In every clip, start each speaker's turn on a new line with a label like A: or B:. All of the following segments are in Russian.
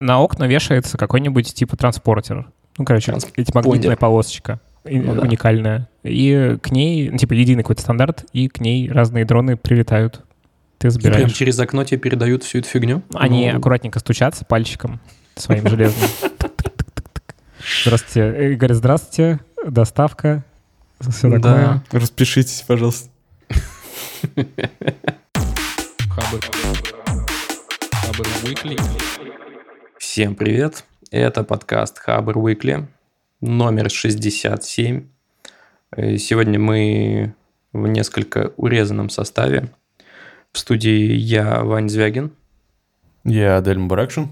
A: на окна вешается какой-нибудь типа транспортер. Ну, короче, эти магнитная полосочка ну, уникальная. Да. И к ней, ну, типа, единый какой-то стандарт, и к ней разные дроны прилетают. Ты забираешь. И прям
B: через окно тебе передают всю эту фигню?
A: Они ну... аккуратненько стучатся пальчиком своим железным. Здравствуйте. Игорь, здравствуйте. Доставка. Все такое. Да.
C: Распишитесь, пожалуйста.
B: Всем привет. Это подкаст Хабр Weekly, номер 67. Э, сегодня мы в несколько урезанном составе. В студии я, Вань Звягин.
C: Я, Адель Муракшин.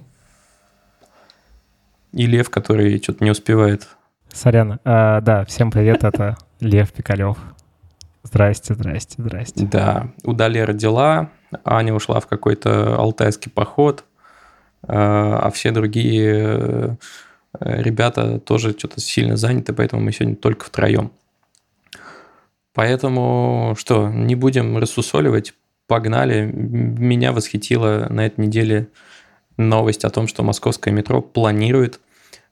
B: И Лев, который что-то не успевает.
A: Сорян. А, да, всем привет, это Лев Пикалев. Здрасте, здрасте, здрасте.
B: Да, у Дали родила, Аня ушла в какой-то алтайский поход, а, а все другие э, ребята тоже что-то сильно заняты, поэтому мы сегодня только втроем. Поэтому что, не будем рассусоливать, погнали. Меня восхитила на этой неделе новость о том, что московское метро планирует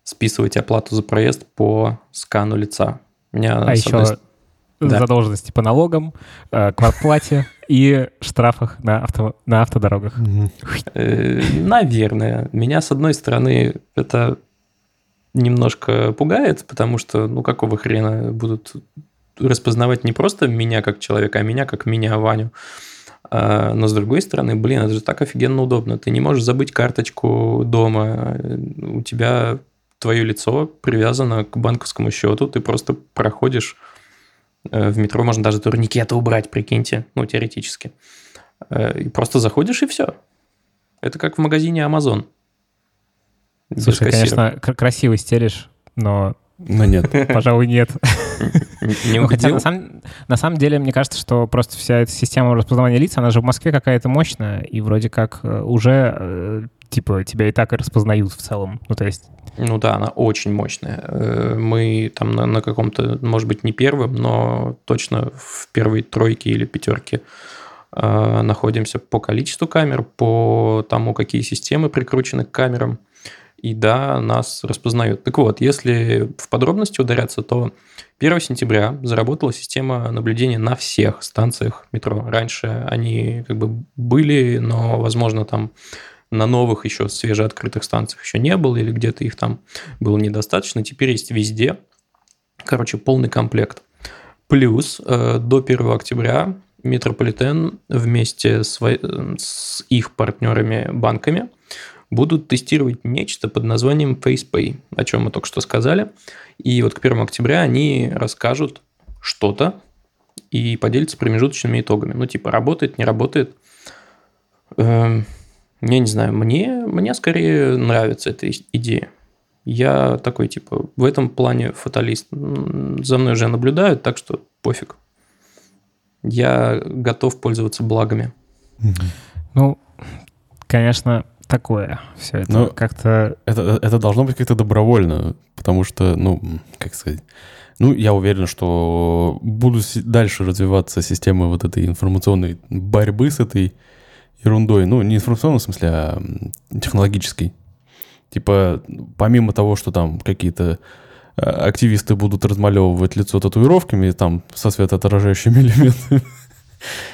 B: списывать оплату за проезд по скану лица.
A: Меня, а еще одной... да. задолженности по налогам, э, квартплате и штрафах на, авто, на автодорогах.
B: Э, наверное. Меня, с одной стороны, это немножко пугает, потому что, ну, какого хрена будут распознавать не просто меня как человека, а меня как меня, Ваню. А, но с другой стороны, блин, это же так офигенно удобно. Ты не можешь забыть карточку дома. У тебя твое лицо привязано к банковскому счету. Ты просто проходишь в метро, можно даже турникеты убрать, прикиньте, ну, теоретически. Э, и просто заходишь, и все. Это как в магазине Amazon.
A: Слушай, конечно, красиво стелишь, но
C: но нет.
A: Пожалуй, нет. Не ну, хотя на самом, на самом деле, мне кажется, что просто вся эта система распознавания лиц, она же в Москве какая-то мощная, и вроде как э, уже, э, типа, тебя и так распознают в целом. Ну, то есть...
B: Ну да, она очень мощная. Э, мы там на, на каком-то, может быть, не первым, но точно в первой тройке или пятерке находимся по количеству камер, по тому, какие системы прикручены к камерам – и да, нас распознают. Так вот, если в подробности ударяться, то 1 сентября заработала система наблюдения на всех станциях метро. Раньше они как бы были, но, возможно, там на новых еще свежеоткрытых станциях еще не было, или где-то их там было недостаточно. Теперь есть везде. Короче, полный комплект. Плюс э, до 1 октября Метрополитен вместе с, с их партнерами-банками – будут тестировать нечто под названием FacePay, о чем мы только что сказали. И вот к 1 октября они расскажут что-то и поделятся промежуточными итогами. Ну, типа, работает, не работает. Эм, я не знаю, мне, мне скорее нравится эта идея. Я такой, типа, в этом плане фаталист. За мной уже наблюдают, так что пофиг. Я готов пользоваться благами.
A: Ну, конечно, такое все это
C: Но как-то... Это, это должно быть как-то добровольно, потому что, ну, как сказать... Ну, я уверен, что будут дальше развиваться системы вот этой информационной борьбы с этой ерундой. Ну, не информационной в смысле, а технологической. Типа, помимо того, что там какие-то а, активисты будут размалевывать лицо татуировками, там, со светоотражающими элементами,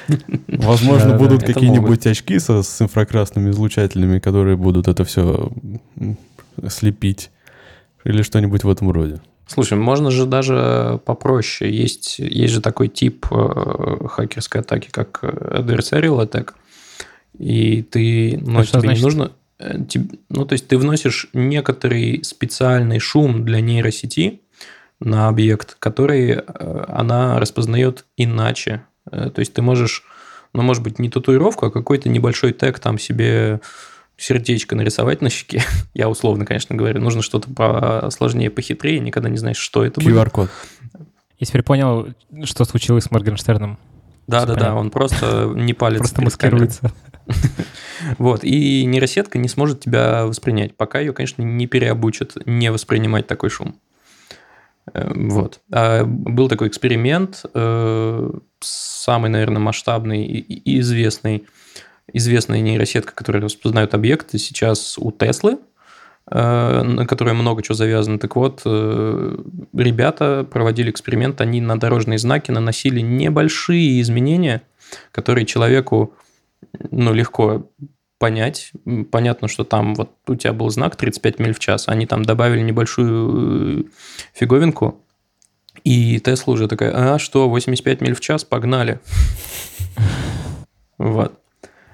C: Возможно, будут какие-нибудь очки со, с инфракрасными излучателями, которые будут это все слепить. Или что-нибудь в этом роде.
B: Слушай, можно же даже попроще. Есть, есть же такой тип э, хакерской атаки, как adversarial attack. И ты, ну, тебе значит? не нужно... Э, ну, то есть ты вносишь некоторый специальный шум для нейросети на объект, который э, она распознает иначе, Э, то есть ты можешь, ну, может быть, не татуировку, а какой-то небольшой тег там себе сердечко нарисовать на щеке. Я условно, конечно, говорю. Нужно что-то посложнее, похитрее. Никогда не знаешь, что это
C: будет. QR-код.
A: Я теперь понял, что случилось с Моргенштерном.
B: Да-да-да, он просто не палец.
A: Просто маскируется.
B: Вот, и нейросетка не сможет тебя воспринять, пока ее, конечно, не переобучат не воспринимать такой шум. Эм, вот. А был такой эксперимент, э, самый, наверное, масштабный и известный, известная нейросетка, которая распознает объекты сейчас у Теслы. Э, на которой много чего завязано. Так вот, э, ребята проводили эксперимент, они на дорожные знаки наносили небольшие изменения, которые человеку ну, легко понять. Понятно, что там вот у тебя был знак 35 миль в час, они там добавили небольшую фиговинку, и Тесла уже такая, а что, 85 миль в час, погнали. Вот.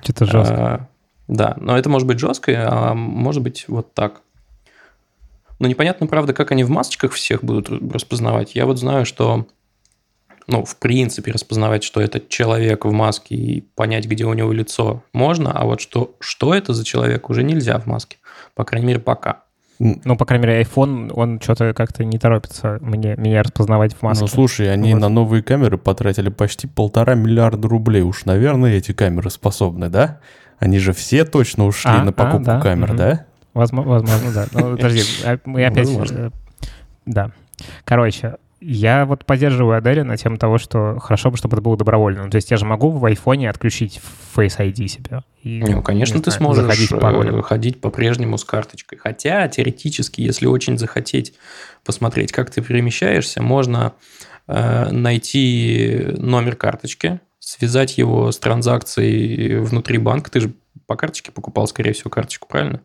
A: Что-то жестко. А,
B: да, но это может быть жестко, а может быть вот так. Но непонятно, правда, как они в масочках всех будут распознавать. Я вот знаю, что, ну, в принципе, распознавать, что это человек в маске и понять, где у него лицо, можно, а вот что, что это за человек, уже нельзя в маске. По крайней мере, пока.
A: Ну, по крайней мере, iPhone, он что-то как-то не торопится мне, меня распознавать в маске.
C: Ну, слушай, они вот. на новые камеры потратили почти полтора миллиарда рублей. Уж, наверное, эти камеры способны, да? Они же все точно ушли а, на покупку а, да. камер, угу. да?
A: Возможно, возможно, да. Ну, подожди, а мы опять... Э, да. Короче, я вот поддерживаю Аделя на тему того, что хорошо бы, чтобы это было добровольно. Ну, то есть я же могу в айфоне отключить Face ID себе.
B: И, ну, конечно, ты знаю, сможешь э, ходить по-прежнему с карточкой. Хотя, теоретически, если очень захотеть посмотреть, как ты перемещаешься, можно э, найти номер карточки, связать его с транзакцией внутри банка. Ты же по карточке покупал, скорее всего, карточку, правильно?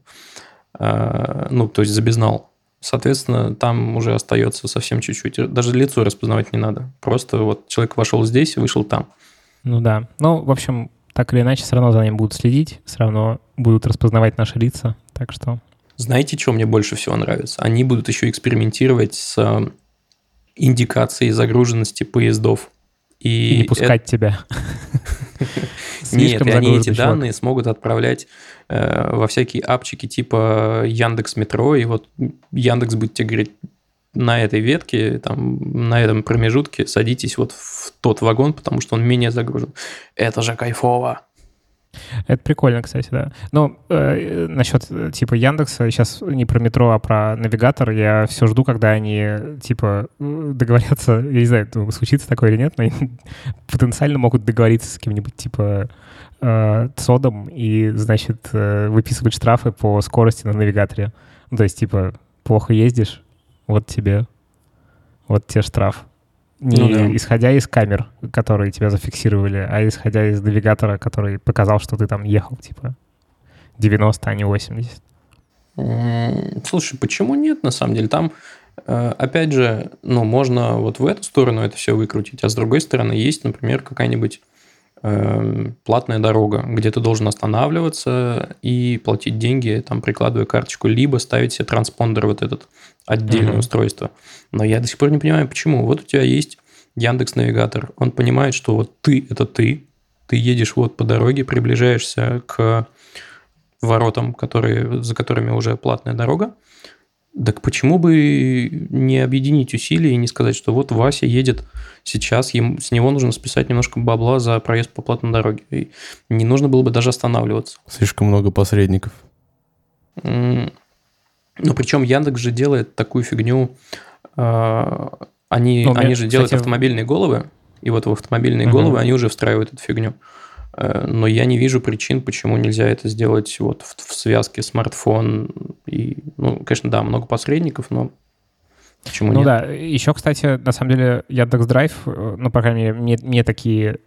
B: Э, ну, то есть забезнал Соответственно, там уже остается совсем чуть-чуть. Даже лицо распознавать не надо. Просто вот человек вошел здесь и вышел там.
A: Ну да. Ну, в общем, так или иначе, все равно за ним будут следить, все равно будут распознавать наши лица. Так что...
B: Знаете, что мне больше всего нравится? Они будут еще экспериментировать с э, индикацией загруженности поездов.
A: И, и не пускать это... тебя.
B: Нет, и они эти данные смогут отправлять э, во всякие апчики типа Яндекс Метро, и вот Яндекс будет тебе говорить, на этой ветке, там, на этом промежутке садитесь вот в тот вагон, потому что он менее загружен. Это же кайфово.
A: Это прикольно, кстати, да. Ну, э, насчет э, типа Яндекса, сейчас не про метро, а про навигатор, я все жду, когда они типа договорятся, я не знаю, случится такое или нет, но потенциально могут договориться с кем-нибудь типа э, ЦОДом и, значит, э, выписывать штрафы по скорости на навигаторе. Ну, то есть, типа, плохо ездишь, вот тебе, вот тебе штраф. Не ну, да. исходя из камер, которые тебя зафиксировали, а исходя из навигатора, который показал, что ты там ехал, типа 90, а не 80.
B: Слушай, почему нет, на самом деле? Там, э, опять же, ну, можно вот в эту сторону это все выкрутить, а с другой стороны есть, например, какая-нибудь платная дорога, где ты должен останавливаться и платить деньги, там, прикладывая карточку, либо ставить себе транспондер вот этот, отдельное uh-huh. устройство. Но я до сих пор не понимаю, почему. Вот у тебя есть Яндекс Навигатор. Он понимает, что вот ты – это ты. Ты едешь вот по дороге, приближаешься к воротам, которые, за которыми уже платная дорога. Так почему бы не объединить усилия и не сказать, что вот Вася едет сейчас, ему, с него нужно списать немножко бабла за проезд по платной дороге. И не нужно было бы даже останавливаться.
C: Слишком много посредников.
B: Ну, причем Яндекс же делает такую фигню. Э, они, ну, они же делают кстати... автомобильные головы, и вот в автомобильные угу. головы они уже встраивают эту фигню. Э, но я не вижу причин, почему нельзя это сделать вот в, в связке смартфон и, ну, конечно, да, много посредников, но почему
A: ну,
B: нет?
A: Ну да, еще, кстати, на самом деле Яндекс Драйв, э, ну, по крайней мере, мне, мне такие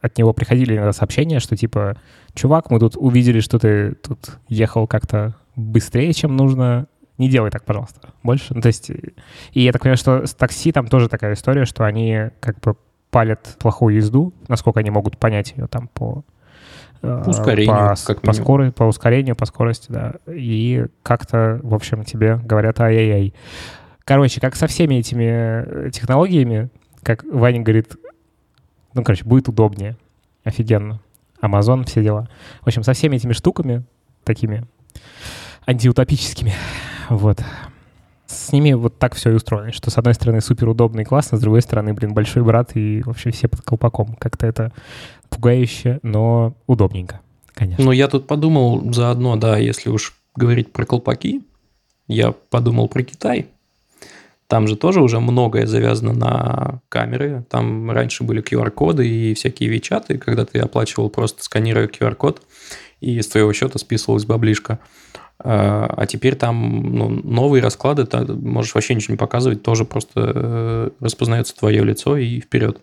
A: от него приходили иногда сообщения, что типа, чувак, мы тут увидели, что ты тут ехал как-то быстрее, чем нужно. Не делай так, пожалуйста, больше. Ну, то есть, и я так понимаю, что с такси там тоже такая история, что они как бы палят плохую езду, насколько они могут понять ее там по
B: э, по ускорению, по,
A: как по, скорой, по ускорению, по скорости, да. И как-то, в общем, тебе говорят ай-яй-яй. Короче, как со всеми этими технологиями, как Ваня говорит, ну, короче, будет удобнее. Офигенно. Amazon, все дела. В общем, со всеми этими штуками, такими антиутопическими. Вот. С ними вот так все и устроено, что с одной стороны супер удобно и классно, с другой стороны, блин, большой брат и вообще все под колпаком. Как-то это пугающе, но удобненько, конечно.
B: Ну, я тут подумал заодно, да, если уж говорить про колпаки, я подумал про Китай. Там же тоже уже многое завязано на камеры. Там раньше были QR-коды и всякие вичаты, когда ты оплачивал просто сканируя QR-код, и с твоего счета списывалась баблишка. А, а теперь там ну, новые расклады, ты можешь вообще ничего не показывать, тоже просто э, распознается твое лицо и вперед.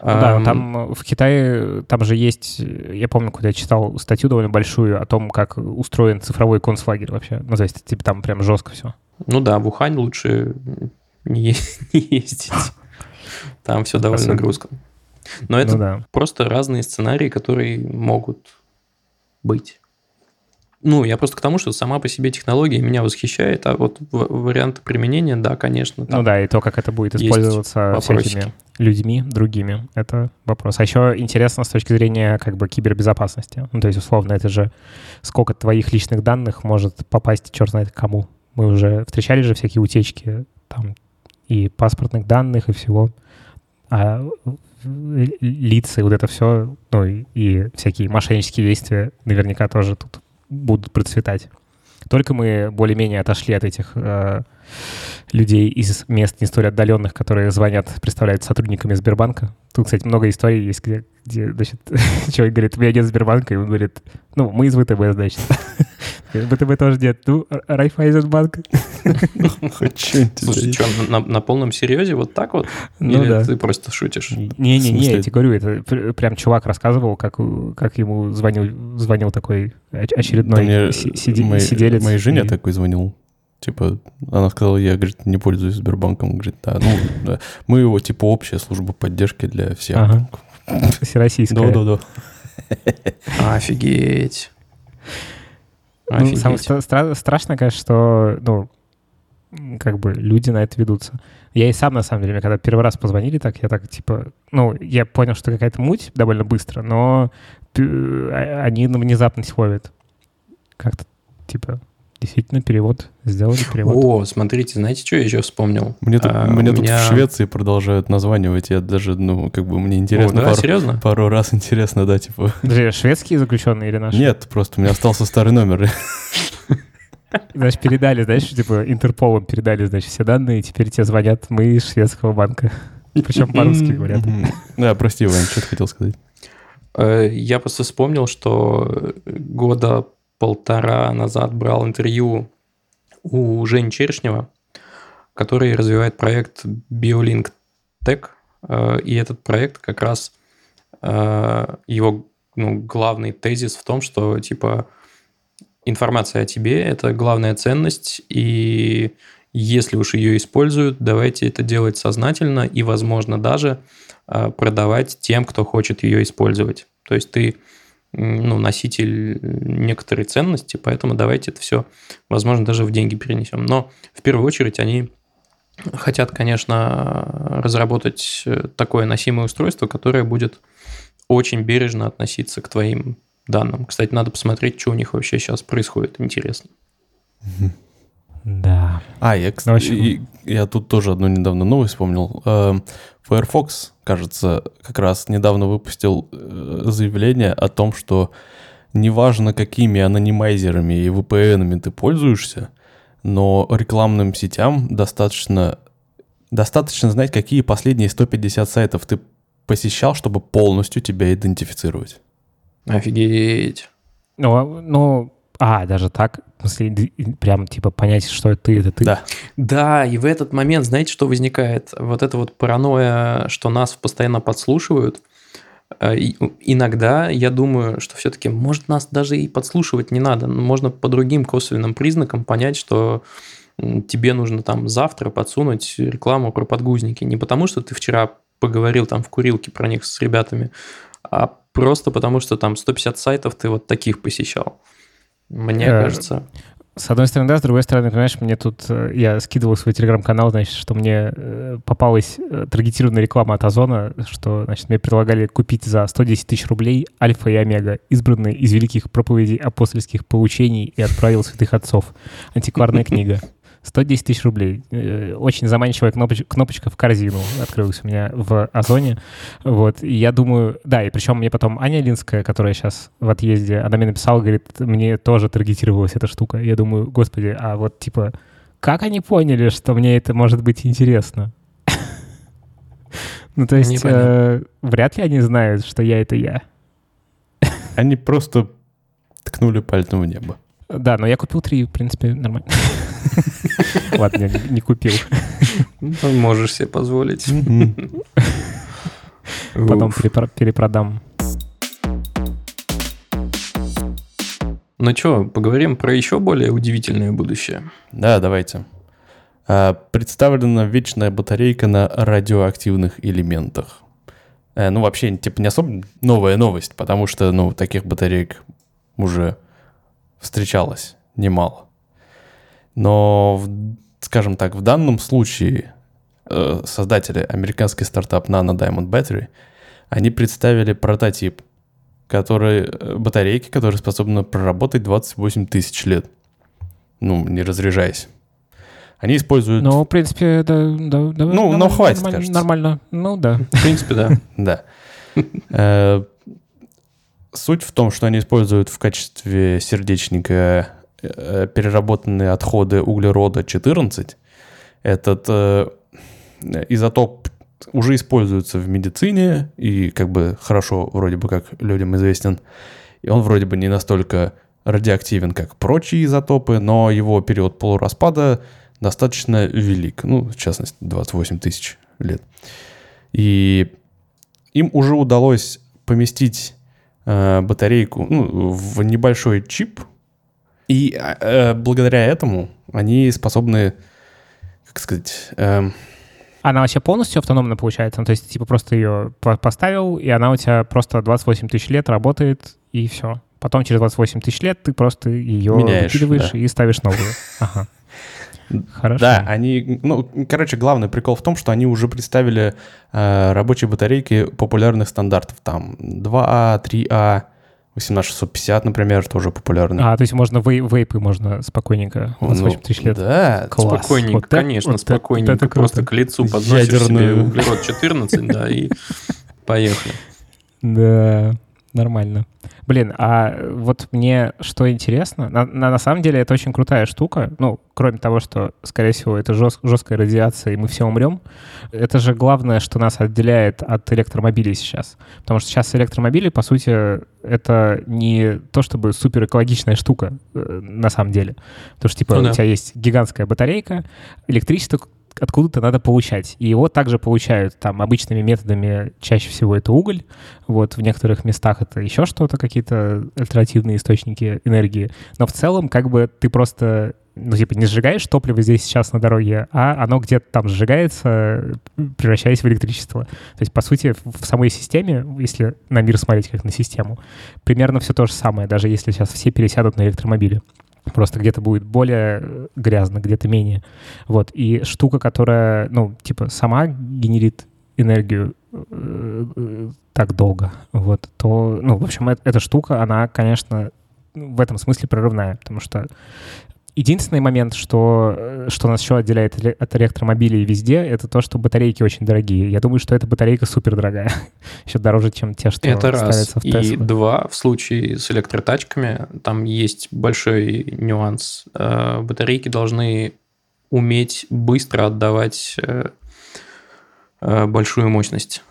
A: Ну, да, там в Китае, там же есть, я помню, куда я читал статью довольно большую о том, как устроен цифровой концлагерь вообще. Ну, то есть, типа, там прям жестко все.
B: Ну да, в Ухань лучше не, ездить. Там все довольно грустно. Но это ну, да. просто разные сценарии, которые могут быть. Ну, я просто к тому, что сама по себе технология меня восхищает, а вот варианты применения, да, конечно.
A: Ну да, и то, как это будет использоваться всякими людьми другими, это вопрос. А еще интересно с точки зрения как бы кибербезопасности. Ну, то есть, условно, это же сколько твоих личных данных может попасть черт знает кому. Мы уже встречали же всякие утечки там и паспортных данных, и всего. А лица, и вот это все, ну и, и всякие мошеннические действия наверняка тоже тут будут процветать. Только мы более-менее отошли от этих э, людей из мест не столь отдаленных, которые звонят, представляют сотрудниками Сбербанка. Тут, кстати, много историй есть, где, где значит, человек говорит, у меня нет Сбербанка, и он говорит, ну, мы из ВТБ, значит. ВТБ тоже нет. Ну, Райфайзенбанк.
B: Хоть Слушай, что, на, полном серьезе вот так вот? Ну, Или да. ты просто шутишь?
A: Не-не-не, я тебе говорю, это прям чувак рассказывал, как, как ему звонил, звонил такой очередной сиделец.
C: Моей жене такой звонил. Типа, она сказала, я, говорит, не пользуюсь Сбербанком. Говорит, да, ну, да. мы его, типа, общая служба поддержки для всех. Ага.
A: Всероссийская.
C: Да-да-да.
B: Офигеть.
A: Ну, самое стра- страшное, конечно, что, ну, как бы люди на это ведутся. Я и сам, на самом деле, когда первый раз позвонили так, я так, типа, ну, я понял, что какая-то муть довольно быстро, но а, они внезапность ловят. Как-то, типа, действительно перевод сделали перевод.
B: О, смотрите, знаете, что я еще вспомнил?
C: Мне тут, а, мне тут меня... в Швеции продолжают названивать, я даже, ну, как бы мне интересно. О,
B: да, пару, серьезно?
C: Пару раз интересно, да, типа.
A: Подожди, шведские заключенные или наши?
C: Нет, просто у меня остался старый номер.
A: Значит, передали, знаешь, типа Интерполом передали, значит, все данные, и теперь тебе звонят мы из шведского банка. Причем по-русски говорят.
C: Да, прости, Вань, что ты хотел сказать?
B: Э, я просто вспомнил, что года полтора назад брал интервью у Жени Черешнева, который развивает проект BioLink Tech. Э, и этот проект как раз э, его ну, главный тезис в том, что типа информация о тебе – это главная ценность, и если уж ее используют, давайте это делать сознательно и, возможно, даже э, продавать тем, кто хочет ее использовать. То есть ты ну, носитель некоторой ценности, поэтому давайте это все, возможно, даже в деньги перенесем. Но в первую очередь они хотят, конечно, разработать такое носимое устройство, которое будет очень бережно относиться к твоим данным. Кстати, надо посмотреть, что у них вообще сейчас происходит. Интересно.
A: Да.
C: А, я, кстати, я тут тоже одну недавно новость вспомнил. Эм, Firefox, кажется, как раз недавно выпустил э, заявление о том, что неважно, какими анонимайзерами и VPN ты пользуешься, но рекламным сетям достаточно, достаточно знать, какие последние 150 сайтов ты посещал, чтобы полностью тебя идентифицировать.
B: Офигеть.
A: Ну, ну а, даже так? В смысле, прям, типа, понять, что это ты, это ты?
B: Да. Да, и в этот момент, знаете, что возникает? Вот это вот паранойя, что нас постоянно подслушивают. Э, и иногда я думаю, что все-таки, может, нас даже и подслушивать не надо. Можно по другим косвенным признакам понять, что тебе нужно там завтра подсунуть рекламу про подгузники. Не потому, что ты вчера поговорил там в курилке про них с ребятами, а просто потому, что там 150 сайтов ты вот таких посещал. Мне э, кажется.
A: С одной стороны, да, с другой стороны, понимаешь, мне тут, э, я скидывал свой телеграм-канал, значит, что мне э, попалась таргетированная реклама от Озона, что, значит, мне предлагали купить за 110 тысяч рублей Альфа и Омега, избранные из великих проповедей апостольских поучений и отправил святых отцов. Антикварная книга. 110 тысяч рублей. Э, очень заманчивая кнопочка, кнопочка в корзину открылась у меня в Озоне. Вот, и я думаю, да, и причем мне потом Аня Линская, которая сейчас в отъезде, она мне написала, говорит, мне тоже таргетировалась эта штука. Я думаю, господи, а вот типа, как они поняли, что мне это может быть интересно? Ну, то есть, э, вряд ли они знают, что я — это я.
C: Они просто ткнули пальцем в небо.
A: Да, но я купил три, в принципе, нормально. Ладно, я не купил.
B: Ну, можешь себе позволить.
A: Потом перепродам.
B: Ну что, поговорим про еще более удивительное будущее.
C: Да, давайте. А, представлена вечная батарейка на радиоактивных элементах. Э, ну, вообще, типа, не особо новая новость, потому что, ну, таких батареек уже встречалось немало. Но, скажем так, в данном случае э, создатели американский стартап Nano Diamond Battery, они представили прототип, который, э, батарейки, которые способны проработать 28 тысяч лет. Ну, не разряжаясь. Они используют...
A: Ну, в принципе, да, да, да
C: ну,
A: но
C: хватит,
A: нормально,
C: кажется.
A: Нормально. Ну, да.
B: В принципе, да.
C: Да. Э, суть в том, что они используют в качестве сердечника э, переработанные отходы углерода 14. Этот э, изотоп уже используется в медицине и как бы хорошо вроде бы как людям известен. И он вроде бы не настолько радиоактивен, как прочие изотопы, но его период полураспада достаточно велик. Ну, в частности, 28 тысяч лет. И им уже удалось поместить э, батарейку ну, в небольшой чип, и э, благодаря этому они способны, как сказать... Э,
A: она вообще полностью автономно получается? Ну, то есть, типа, просто ее поставил, и она у тебя просто 28 тысяч лет работает, и все. Потом через 28 тысяч лет ты просто ее
C: Меняешь,
A: выкидываешь
C: да.
A: и ставишь новую. Ага. Хорошо.
C: Да, они, ну, короче, главный прикол в том, что они уже представили э, рабочие батарейки популярных стандартов. Там 2А, 3А, 18650, например, тоже популярны.
A: А, то есть можно вей, вейпы можно спокойненько, 28 тысяч лет.
C: Да,
A: Класс.
B: Спокойненько,
A: Вот это-
B: конечно,
A: вот это-
B: спокойненько.
A: вот это круто.
B: Просто к лицу подносишь
C: Ядерную.
B: себе углерод 14, да, и поехали.
A: Да, нормально. Блин, а вот мне что интересно, на, на, на самом деле это очень крутая штука, ну, кроме того, что, скорее всего, это жест, жесткая радиация, и мы все умрем, это же главное, что нас отделяет от электромобилей сейчас. Потому что сейчас электромобили, по сути, это не то чтобы супер экологичная штука э, на самом деле. Потому что, типа,
B: Ну да.
A: у тебя есть гигантская батарейка, электричество откуда-то надо получать. И его также получают там обычными методами, чаще всего это уголь, вот в некоторых местах это еще что-то, какие-то альтернативные источники энергии. Но в целом как бы ты просто ну, типа, не сжигаешь топливо здесь сейчас на дороге, а оно где-то там сжигается, превращаясь в электричество. То есть, по сути, в самой системе, если на мир смотреть как на систему, примерно все то же самое, даже если сейчас все пересядут на электромобили. Просто где-то будет более э, грязно, где-то менее. Вот. И штука, которая, ну, типа, сама генерит энергию э, э, так долго, вот, то, ну, в общем, эта штука, она, конечно, ну, в этом смысле прорывная, потому что единственный момент, что, э, что нас еще отделяет от электромобилей везде, это то, что батарейки очень дорогие. Я думаю, что эта батарейка супер дорогая. еще дороже, чем те, что
B: Это раз.
A: в
B: И
A: Теслы.
B: два, в случае с электротачками, там есть большой нюанс. Э, Батарейки должны уметь быстро отдавать э, большую мощность.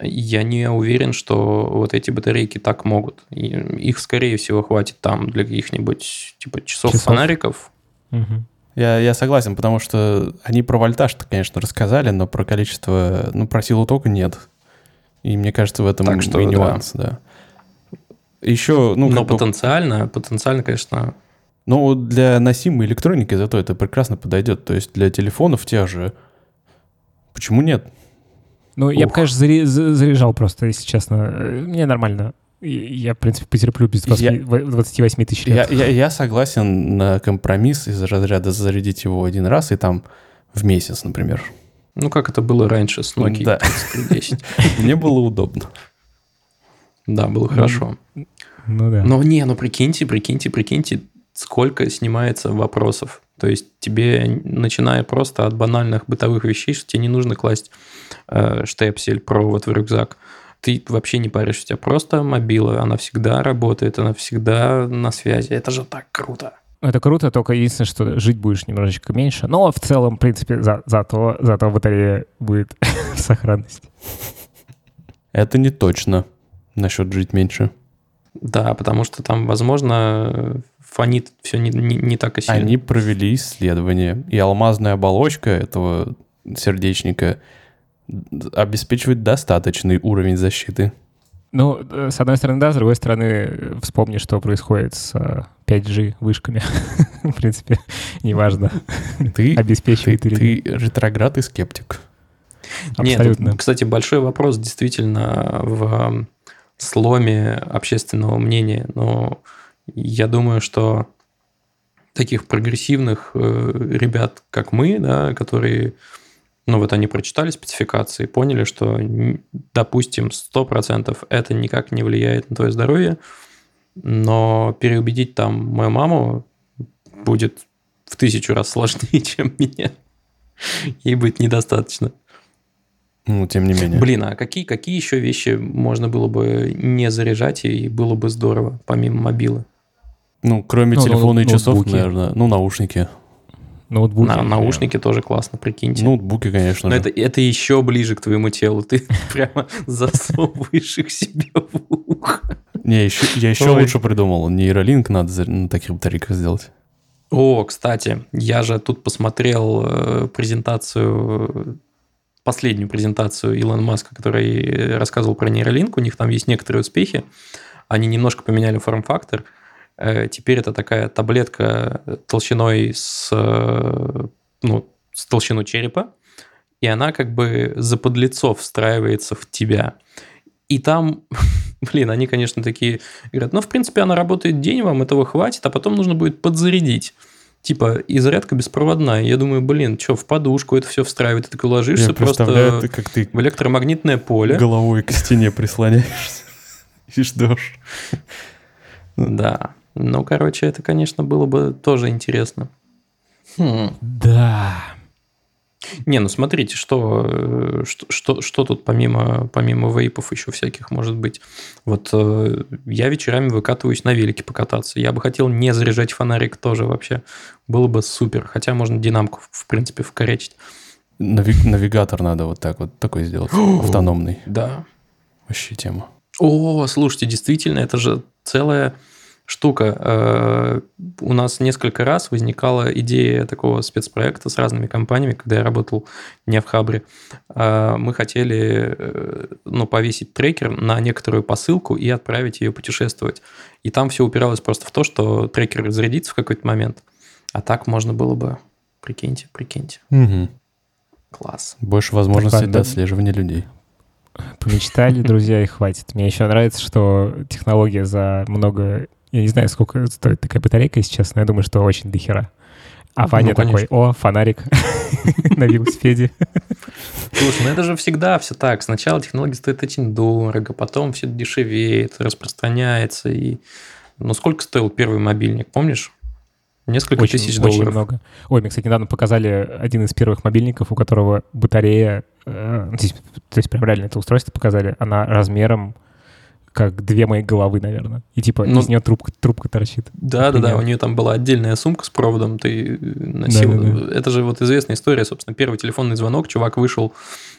B: Я не уверен, что вот эти батарейки так могут. И Их, скорее всего, хватит там для каких-нибудь типа часов,
A: Часов.
B: фонариков.
C: Я, я согласен, потому что они про вольтаж-то, конечно, рассказали, но про количество, ну, про силу тока нет. И мне кажется, в этом
B: Так что
C: и
B: да.
C: нюанс, да. Еще, ну,
B: Но
C: как бы-
B: потенциально, потенциально, конечно,
C: Ну, для носимой электроники зато это прекрасно подойдет. То есть для телефонов тех же. Почему нет?
A: Ну, я бы,
C: Ух.
A: конечно, заряжал просто, если честно. Мне нормально. Я, в принципе, потерплю без 20
C: Я-
A: в- 28 тысяч
C: Я,
A: лет.
C: я, я согласен на компромисс из разряда зарядить его один раз и там в месяц, например.
B: ну как это было раньше с Nokia
C: Да.
B: 3310.
C: Мне было удобно.
B: Да, было хорошо.
A: Ну да.
B: Но не, ну прикиньте, прикиньте, прикиньте, сколько снимается вопросов. То есть тебе, начиная просто от банальных бытовых вещей, что тебе не нужно класть э, штепсель, провод в рюкзак, ты вообще не паришь, у тебя просто мобила, она всегда работает, она всегда на связи. Это же так круто.
A: Это круто, только единственное, что жить будешь немножечко меньше. Но в целом, в принципе, за- зато, зато батарея будет в сохранности.
C: Это не точно насчет жить меньше.
B: Да, потому что там, возможно, фонит все не, не, не так и сильно.
C: Они провели исследование, и алмазная оболочка этого сердечника обеспечивает достаточный уровень защиты.
A: Ну, э, с одной стороны, да, с другой стороны, э, вспомни, что происходит с 5G вышками. В принципе, неважно.
C: Ты,
A: обеспечивает
C: ты, ты ретроград и скептик.
B: Абсолютно. Нет, кстати, большой вопрос действительно в сломе общественного мнения. Но я думаю, что таких прогрессивных э, ребят, как мы, да, которые, ну вот они прочитали спецификации, поняли, что, допустим, 100% это никак не влияет на твое здоровье, но переубедить там мою маму будет в тысячу раз сложнее, чем меня. Ей будет недостаточно.
C: Ну, тем не менее.
B: Блин, а какие, какие еще вещи можно было бы не заряжать и было бы здорово, помимо мобилы?
C: Ну, кроме ну, телефона и часов, ноутбуки. наверное. Ну, наушники.
B: Ноутбуки. На, наушники тоже классно, прикиньте.
C: Ноутбуки, конечно.
B: Но это, это еще ближе к твоему телу. Ты прямо засовываешь их себе в ухо.
C: Не, еще, я еще Ой. лучше придумал. Нейролинк надо на таких батарейках сделать.
B: О, кстати, я же тут посмотрел э, презентацию последнюю презентацию Илона Маска, который рассказывал про нейролинк, у них там есть некоторые успехи, они немножко поменяли форм-фактор, э, теперь это такая таблетка толщиной с, э, ну, с толщину черепа, и она как бы за подлецов встраивается в тебя. И там, блин, они, конечно, такие говорят, ну, в принципе, она работает день, вам этого хватит, а потом нужно будет подзарядить типа и зарядка беспроводная. Я думаю, блин, что, в подушку это все встраивает, ты такой ложишься Я просто ты, как ты в электромагнитное поле.
C: Головой к стене прислоняешься и ждешь.
B: Да. Ну, короче, это, конечно, было бы тоже интересно.
A: Хм. Да.
B: Не, ну смотрите, что, э, что, что, что тут помимо, помимо вейпов еще всяких может быть. Вот э, я вечерами выкатываюсь на велике покататься. Я бы хотел не заряжать фонарик тоже вообще. Было бы супер. Хотя можно динамку, в принципе, вкорячить.
C: Навиг, навигатор надо вот так вот такой сделать. автономный.
B: Да.
C: Вообще тема.
B: О, слушайте, действительно, это же целая штука. Э, у нас несколько раз возникала идея такого спецпроекта с разными компаниями, когда я работал не в Хабре. Э, мы хотели э, ну, повесить трекер на некоторую посылку и отправить ее путешествовать. И там все упиралось просто в то, что трекер разрядится в какой-то момент. А так можно было бы... Прикиньте, прикиньте.
C: Угу.
B: Класс.
C: Больше возможностей для отслеживания людей.
A: Помечтали, друзья, и хватит. Мне еще нравится, что технология за много я не знаю, сколько стоит такая батарейка сейчас, но я думаю, что очень дохера. А Ваня ну, такой, о, фонарик на велосипеде.
B: Слушай, ну это же всегда все так. Сначала технология стоит очень дорого, потом все дешевеет, распространяется. И... Ну, сколько стоил первый мобильник, помнишь? Несколько очень, тысяч долларов. Очень много.
A: Ой, мне, кстати, недавно показали один из первых мобильников, у которого батарея, э, то, есть, то есть прям реально это устройство показали, она размером как две мои головы, наверное. И типа ну, из нее трубка, трубка торчит.
B: Да, да, да. У нее там была отдельная сумка с проводом, ты носил. Да, да, да. Это же вот известная история, собственно, первый телефонный звонок. Чувак вышел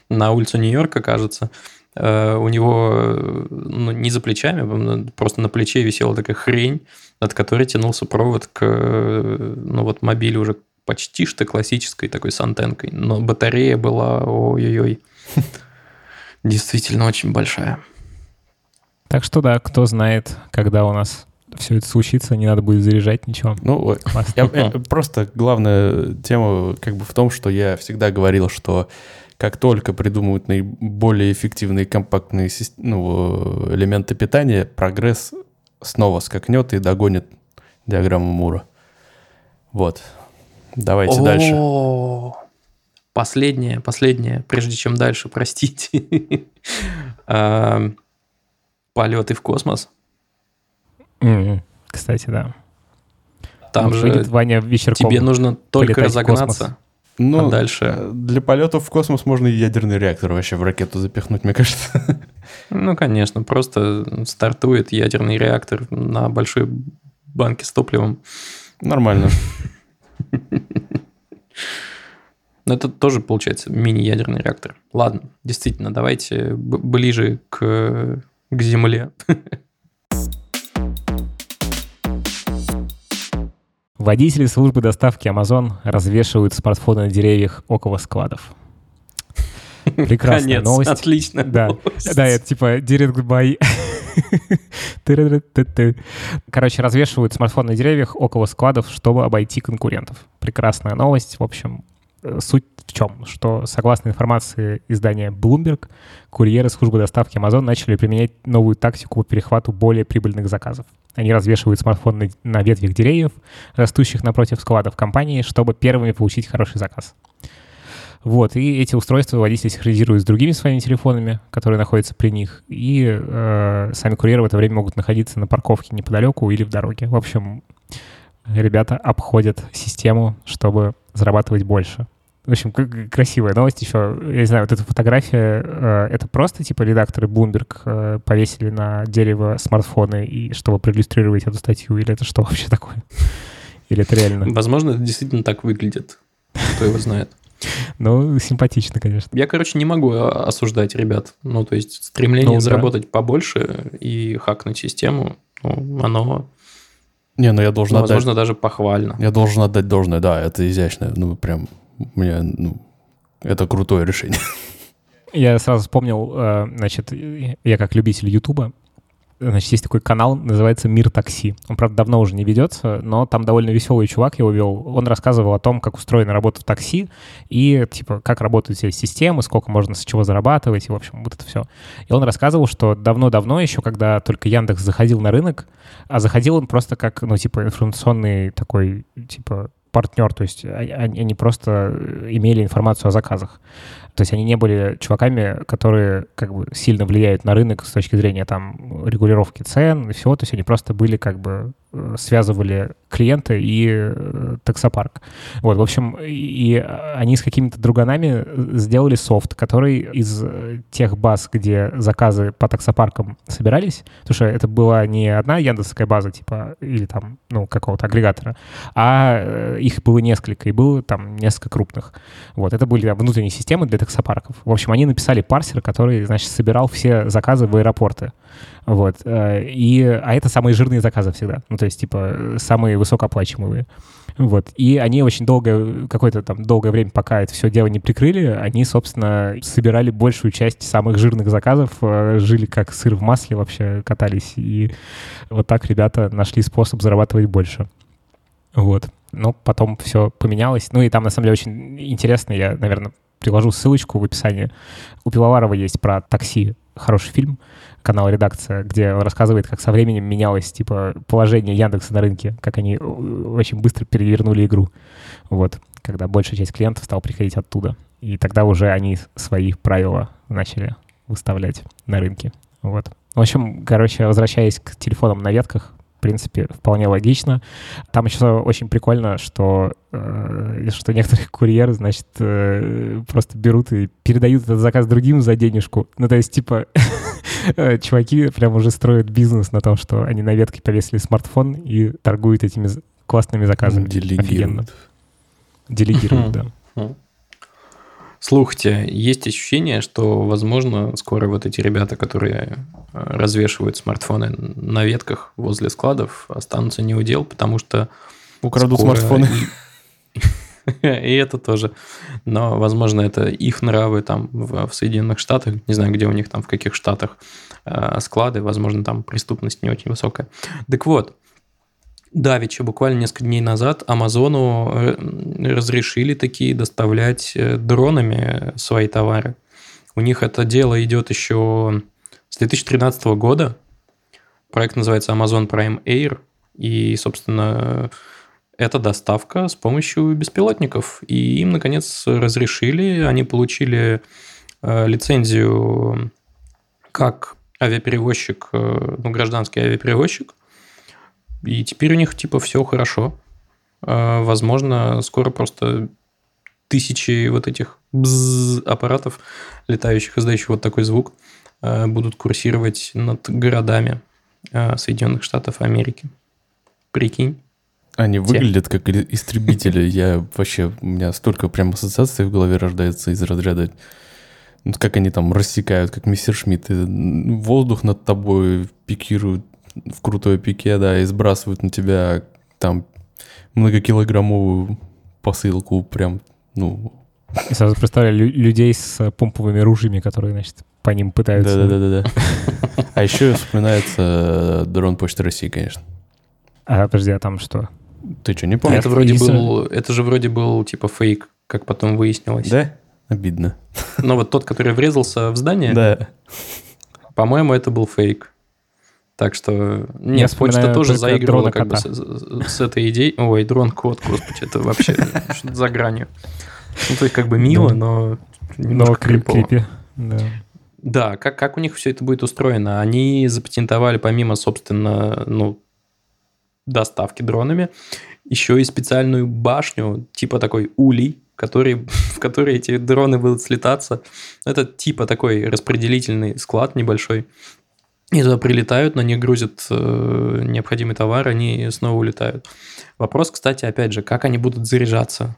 B: на улицу Нью-Йорка, кажется. Uh, у него ну, не за плечами, просто на плече висела такая хрень, от которой тянулся провод к ну, вот мобиле уже почти что классической такой с антенкой. Но батарея была, ой-ой-ой, действительно очень большая.
A: Так что да, кто знает, когда у нас все это случится, не надо будет заряжать ничего.
C: Ну, я, я, просто главная тема как бы в том, что я всегда говорил, что как только придумывают наиболее эффективные компактные ну, элементы питания, прогресс снова скакнет и догонит диаграмму Мура. Вот. Давайте О, дальше.
B: Последнее, последнее, прежде чем дальше, простите. полеты в космос.
A: Mm-hmm. Кстати, да.
B: Там Он же Ваня вечерком тебе нужно только разогнаться. Ну, а дальше.
C: Для полетов в космос можно и ядерный реактор вообще в ракету запихнуть, мне кажется.
B: Ну, конечно, просто стартует ядерный реактор на большой банке с топливом.
C: Нормально.
B: Но это тоже получается мини-ядерный реактор. Ладно, действительно, давайте ближе к к земле.
A: Водители службы доставки Amazon развешивают смартфоны на деревьях около складов. Прекрасная Конец. новость.
B: Отлично.
A: Да, да, это типа direct buy. Короче, развешивают смартфоны на деревьях около складов, чтобы обойти конкурентов. Прекрасная новость. В общем, э, суть в чем? Что, согласно информации издания Bloomberg, курьеры службы доставки Amazon начали применять новую тактику по перехвату более прибыльных заказов. Они развешивают смартфоны на ветвях деревьев, растущих напротив складов компании, чтобы первыми получить хороший заказ. Вот, и эти устройства водители синхронизируют с другими своими телефонами, которые находятся при них, и э, сами курьеры в это время могут находиться на парковке неподалеку или в дороге. В общем, ребята обходят систему, чтобы зарабатывать больше. В общем, красивая новость еще. Я не знаю, вот эта фотография, э, это просто типа редакторы Bloomberg э, повесили на дерево смартфоны, и чтобы проиллюстрировать эту статью, или это что вообще такое? Или это реально?
B: Возможно, это действительно так выглядит. Кто его знает.
A: Ну, симпатично, конечно.
B: Я, короче, не могу а, осуждать ребят. Ну, то есть, стремление ну, заработать да. побольше и хакнуть систему, ну, оно...
C: Не, ну я должен
B: ну, отдать... Возможно, даже похвально.
C: Я должен отдать должное, да, это изящно. Ну, прям, меня, ну, это крутое решение.
A: Я сразу вспомнил, э, значит, я как любитель Ютуба, Значит, есть такой канал, называется «Мир такси». Он, правда, давно уже не ведется, но там довольно веселый чувак его вел. Он рассказывал о том, как устроена работа в такси и, типа, как работают все системы, сколько можно с чего зарабатывать, и, в общем, вот это все. И он рассказывал, что давно-давно еще, когда только Яндекс заходил на рынок, а заходил он просто как, ну, типа, информационный такой, типа, партнер, то есть они просто имели информацию о заказах. То есть они не были чуваками, которые как бы сильно влияют на рынок с точки зрения там регулировки цен и всего. То есть они просто были как бы э, связывали клиента и э, таксопарк. Вот, в общем, и они с какими-то друганами сделали софт, который из тех баз, где заказы по таксопаркам собирались, потому что это была не одна яндексская база, типа, или там, ну, какого-то агрегатора, а э, их было несколько, и было там несколько крупных. Вот, это были там, внутренние системы для таксопарков. В общем, они написали парсер, который, значит, собирал все заказы в аэропорты. Вот. Э, и, а это самые жирные заказы всегда. Ну, то есть, типа, самые высокооплачиваемые. Вот. И они очень долго, какое-то там долгое время, пока это все дело не прикрыли, они, собственно, собирали большую часть самых жирных заказов, э, жили как сыр в масле вообще, катались. И вот так ребята нашли способ зарабатывать больше. Вот. Но потом все поменялось. Ну и там, на самом деле, очень интересно. Я, наверное, приложу ссылочку в описании. У Пивоварова есть про такси хороший фильм, канал «Редакция», где он рассказывает, как со временем менялось, типа, положение Яндекса на рынке, как они э, очень быстро перевернули игру. Вот, когда большая часть клиентов стала приходить оттуда. И тогда уже они свои правила начали выставлять на рынке. Вот. В общем, короче, возвращаясь к телефонам на ветках, принципе, вполне логично. Там еще очень прикольно, что, э, что некоторые курьеры, значит, э, просто берут и передают этот заказ другим за денежку. Ну, то есть, типа, чуваки прям уже строят бизнес на том, что они на ветке повесили смартфон и торгуют этими классными заказами.
C: Делегируют.
A: Делегируют, да.
B: Слушайте, есть ощущение, что, возможно, скоро вот эти ребята, которые э, развешивают смартфоны на ветках возле складов, останутся не у дел, потому что...
C: Украдут смартфоны.
B: И это тоже. Но, возможно, это их нравы там в, в Соединенных Штатах. Не знаю, где у них там, в каких штатах э, склады. Возможно, там преступность не очень высокая. Так вот, Давича, буквально несколько дней назад, Амазону э, разрешили такие доставлять э, дронами свои товары. У них это дело идет еще с 2013 года. Проект называется Amazon Prime Air. И, собственно, это доставка с помощью беспилотников. И им, наконец, разрешили. Они получили э, лицензию как авиаперевозчик, ну, гражданский авиаперевозчик – и теперь у них типа все хорошо. А, возможно, скоро просто тысячи вот этих аппаратов, летающих, издающих вот такой звук, а, будут курсировать над городами а, Соединенных Штатов Америки. Прикинь.
C: Они Те. выглядят как истребители. Я вообще, у меня столько прям ассоциаций в голове рождается из разряда, ну, как они там рассекают, как мистер Шмидт. Воздух над тобой пикируют в крутой пике, да, и сбрасывают на тебя там многокилограммовую посылку прям, ну...
A: И сразу представляю людей с помповыми ружьями, которые, значит, по ним пытаются...
C: Да-да-да. А еще вспоминается дрон Почты России, конечно.
A: А, подожди, а там что?
C: Ты что, не помнишь?
B: Это вроде был, это же вроде был типа фейк, как потом выяснилось.
C: Да? Обидно.
B: Но вот тот, который врезался в здание,
C: Да.
B: по-моему, это был фейк. Так что, нет,
A: Я
B: почта тоже заигрывала как бы с, с- этой идеей. Ой, дрон-код, господи, это вообще за гранью. Ну, то есть как бы мило, но
A: крип,
B: крипово.
A: Да.
B: Да, как, как у них все это будет устроено? Они запатентовали помимо, собственно, ну, доставки дронами, еще и специальную башню, типа такой улей, который, в которой эти дроны будут слетаться. Это типа такой распределительный склад небольшой. И туда прилетают, на них грузят э, необходимый товар, они снова улетают. Вопрос, кстати, опять же, как они будут заряжаться?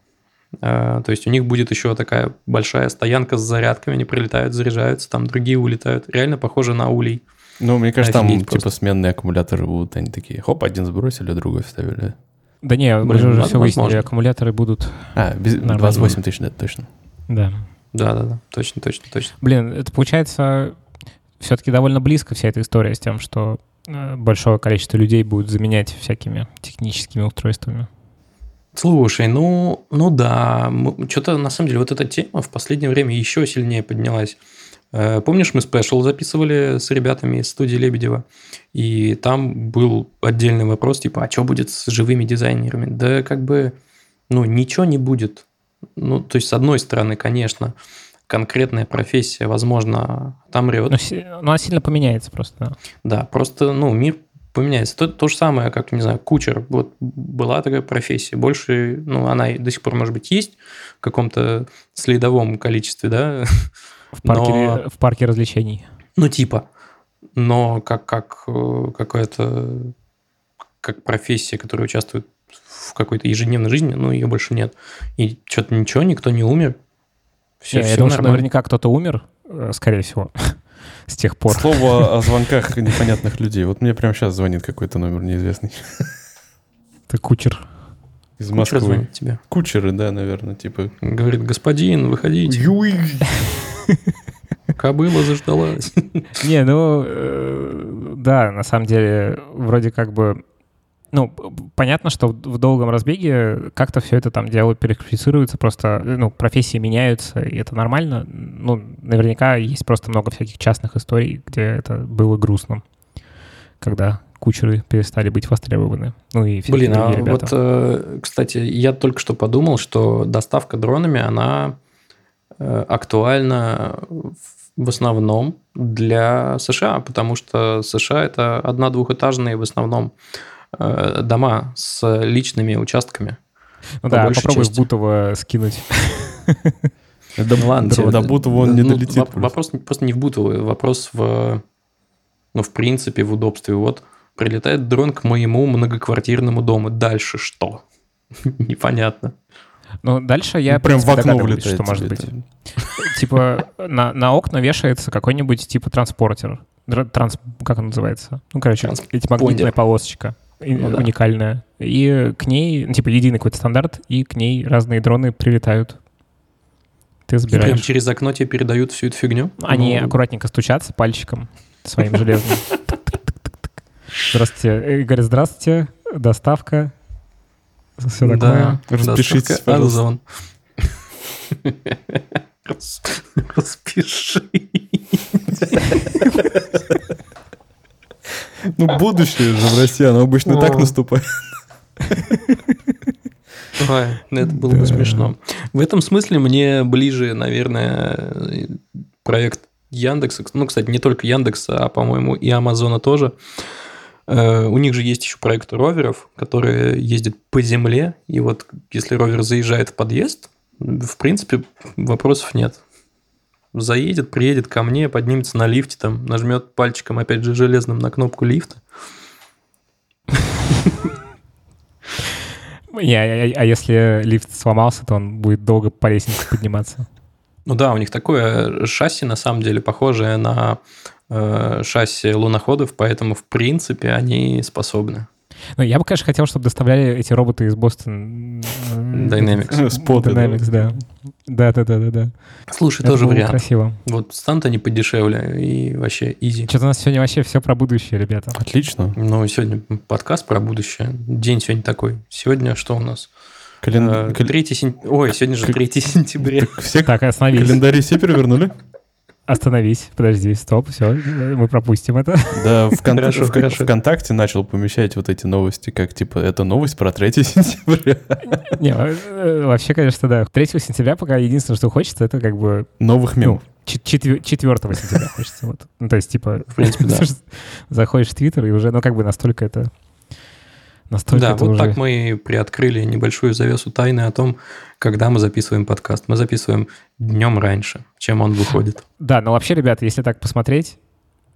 B: Э, то есть у них будет еще такая большая стоянка с зарядками, они прилетают, заряжаются, там другие улетают. Реально похоже на улей.
C: Ну, мне кажется, там
B: Офигеть
C: типа
B: просто.
C: сменные аккумуляторы будут. Они такие, хоп, один сбросили, другой вставили.
A: Да не, мы
B: Блин,
A: же уже все выяснили,
B: возможно.
A: аккумуляторы будут...
C: А, без,
A: Нормально.
C: 28 тысяч, да, точно.
A: Да.
B: Да-да-да, точно, точно, точно.
A: Блин, это получается все-таки довольно близко вся эта история с тем, что э, большое количество людей будет заменять всякими техническими устройствами.
B: Слушай, ну, ну да, что-то на самом деле вот эта тема в последнее время еще сильнее поднялась. Э, Помнишь, мы спешл записывали с ребятами из студии Лебедева, и там был отдельный вопрос, типа, а что будет с живыми дизайнерами? Да как бы, ну, ничего не будет. Ну, то есть, с одной стороны, конечно, конкретная профессия, возможно, отомрет.
A: Но, си- но она сильно поменяется просто. да.
B: Просто, ну, мир поменяется. То, то же самое, как, не знаю, кучер. Вот была такая профессия. Больше, ну, она до сих пор, может быть, есть в каком-то следовом количестве, да?
A: В парке,
B: Но-
A: в парке развлечений.
B: Ну, типа. Но как, как э, какая-то как профессия, которая участвует в какой-то ежедневной жизни, ну, ее больше нет. И что-то ничего, никто не умер. Все,
A: Не, я
B: все
A: думаю, что наверняка кто-то умер, э, скорее всего, с тех пор.
C: Слово о звонках непонятных людей. Вот мне прямо сейчас звонит какой-то номер неизвестный.
A: Ты кучер.
C: Из
B: Кучер
C: Москвы.
B: звонит тебе.
C: Кучеры, да, наверное, типа.
B: Говорит, господин, выходите.
C: Юй!
B: Кобыла заждалась.
A: Не, ну, э, да, на самом деле, вроде как бы, ну, понятно, что в долгом разбеге как-то все это там дело переквалифицируется, просто, ну, профессии меняются, и это нормально. Ну, наверняка есть просто много всяких частных историй, где это было грустно, когда кучеры перестали быть востребованы. Ну, и все
B: Блин, а
A: ребята.
B: вот, э, кстати, я только что подумал, что доставка дронами, она э, актуальна в- основном для США, потому что США это одно-двухэтажные в основном э, дома с личными участками.
A: ну
B: по
A: да, попробуй
B: части.
A: в Бутово скинуть.
C: Да,
B: Ну ладно,
C: до, Бутова он не
B: ну,
C: долетит.
B: Вопрос просто не в Бутово, вопрос в, ну, в принципе, в удобстве. Вот прилетает дрон к моему многоквартирному дому. Дальше что? Непонятно.
A: Ну, дальше я,
C: Ну, прям в окно вылетает.
A: что может быть. Типа на, на окна вешается какой-нибудь типа транспортер. Транс, как он называется? Ну, короче, эти магнитная полосочка.
B: Ну да.
A: уникальная. И к ней, типа, единый какой-то стандарт, и к ней разные дроны прилетают. Ты
B: И прям
A: забираешь.
B: через окно тебе передают всю эту фигню.
A: Они
B: Ну,
A: аккуратненько стучатся пальчиком своим железным. Здравствуйте. И говорят, здравствуйте, доставка. Все такое.
B: Да,
C: Распишитесь, пожалуйста.
B: Озон.
C: Ну, будущее же в России, оно обычно так наступает.
B: Ой, это было бы смешно. В этом смысле мне ближе, наверное, проект Яндекса. Ну, кстати, не только Яндекса, а, по-моему, и Амазона тоже. Э, У них же есть еще проект роверов, которые ездят по земле. И вот если ровер заезжает в подъезд, в принципе, вопросов нет. Заедет, приедет ко мне, поднимется на лифте, там, нажмет пальчиком, опять же, железным на кнопку лифта.
A: Не, а, если лифт сломался, то он будет долго по лестнице подниматься.
B: Ну да, у них такое шасси, на самом деле, похожее на э, шасси луноходов, поэтому, в принципе, они способны.
A: Ну, я бы, конечно, хотел, чтобы доставляли эти роботы из Бостон...
B: Dynamics.
C: Споты, да.
A: Dynamics, да. Да, да, да, да, да.
B: Слушай,
A: Это
B: тоже вариант.
A: красиво.
B: Вот станут они подешевле и вообще изи.
A: Что-то у нас сегодня вообще все про будущее, ребята.
C: Отлично.
B: Ну, сегодня подкаст про будущее. День сегодня такой. Сегодня что у нас?
C: Кален-
B: Э,
C: кал-
B: 3 сен- Ой, сегодня же
C: К-
B: 3 сентября.
C: Так все
A: Так, остановись.
C: календари все перевернули?
A: Остановись. Подожди, стоп, все, мы пропустим это.
C: Да, ВКон-
B: Хорошо,
C: в-
B: хорошо.
C: ВКонтакте начал помещать вот эти новости, как типа, это новость про 3 сентября.
A: Не, э, вообще, конечно, да. 3 сентября пока единственное, что хочется, это как бы
C: Новых мемов.
A: 4 сентября хочется. Вот. Ну, то есть, типа,
B: В принципе, да.
A: заходишь в Твиттер, и уже, ну, как бы настолько это... Настолько
B: Да, вот
A: уже...
B: так мы приоткрыли небольшую завесу тайны о том, когда мы записываем подкаст. Мы записываем днем раньше, чем он выходит.
A: Да, но вообще, ребята, если так посмотреть,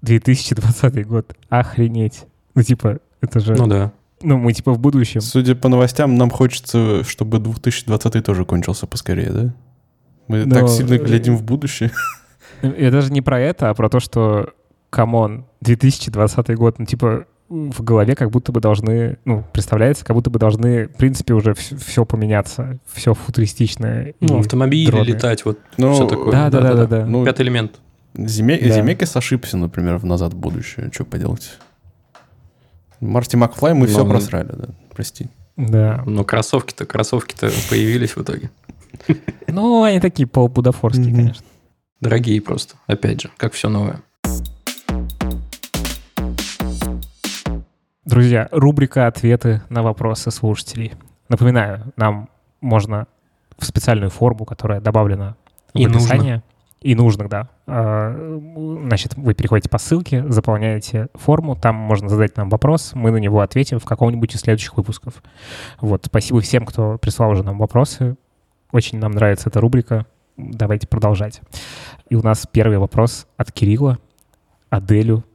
A: 2020 год, охренеть. Ну, типа, это же...
B: Ну да.
A: Ну, мы, типа, в будущем.
C: Судя по новостям, нам хочется, чтобы 2020 тоже кончился поскорее, да? Мы
A: Но,
C: так сильно глядим в будущее.
A: Я даже не про это, а про то, что, come on, 2020 год, ну, типа, в голове как будто бы должны, ну, представляется, как будто бы должны, в принципе, уже все, поменяться, все футуристичное.
B: Ну, автомобили,
A: дроны.
B: летать, вот
C: Ну,
B: все такое.
A: Да, да, да, да, да.
C: Ну,
B: Пятый элемент.
C: Земе-
A: Да.
C: Земекис ошибся, например, в «Назад в будущее». Что поделать? Марти Макфлай мы
B: Ну,
C: все
B: ну.
C: просрали, да. Прости.
A: Да.
B: Но кроссовки-то, кроссовки-то появились в итоге.
A: Ну, они такие полубутафорские,
C: Мгм.
A: конечно.
B: Дорогие просто, опять же, как все новое.
A: Друзья, рубрика «Ответы на вопросы слушателей». Напоминаю, нам можно в специальную форму, которая добавлена
B: И
A: в описание. И нужно, да. А, Значит, вы переходите по ссылке, заполняете форму, там можно задать нам вопрос, мы на него ответим в каком-нибудь из следующих выпусков. Вот, спасибо всем, кто прислал уже нам вопросы. Очень нам нравится эта рубрика. Давайте продолжать. И у нас первый вопрос от Кирилла, Аделю.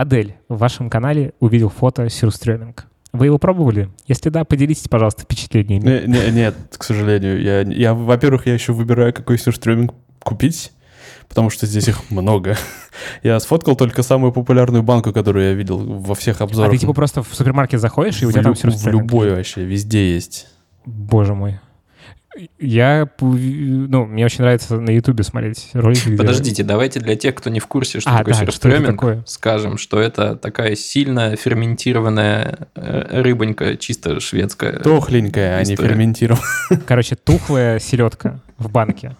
A: Адель, в вашем канале увидел фото сюрстрёминг. Вы его пробовали? Если да, поделитесь, пожалуйста, впечатлениями.
C: Не- не- нет, к сожалению. Я, я, во-первых, я еще выбираю, какой сюрстреминг купить, потому что здесь их много. Я сфоткал только самую популярную банку, которую я видел во всех
A: А
C: обзорах.
A: ты типа просто в супермаркет заходишь, и у
C: в,
A: тебя там
C: лю- в
A: сюрстрёминг?
C: любой вообще, везде есть.
A: Боже мой. Я, ну, мне очень нравится на Ютубе смотреть ролики. где-
B: Подождите, давайте для тех, кто не в курсе, что
A: А,
B: такое
A: да, такое?
B: скажем, что это такая сильно ферментированная э, рыбонька, чисто шведская.
C: Тухленькая, а не
B: История.
C: ферментированная.
A: Короче, тухлая селедка в банке.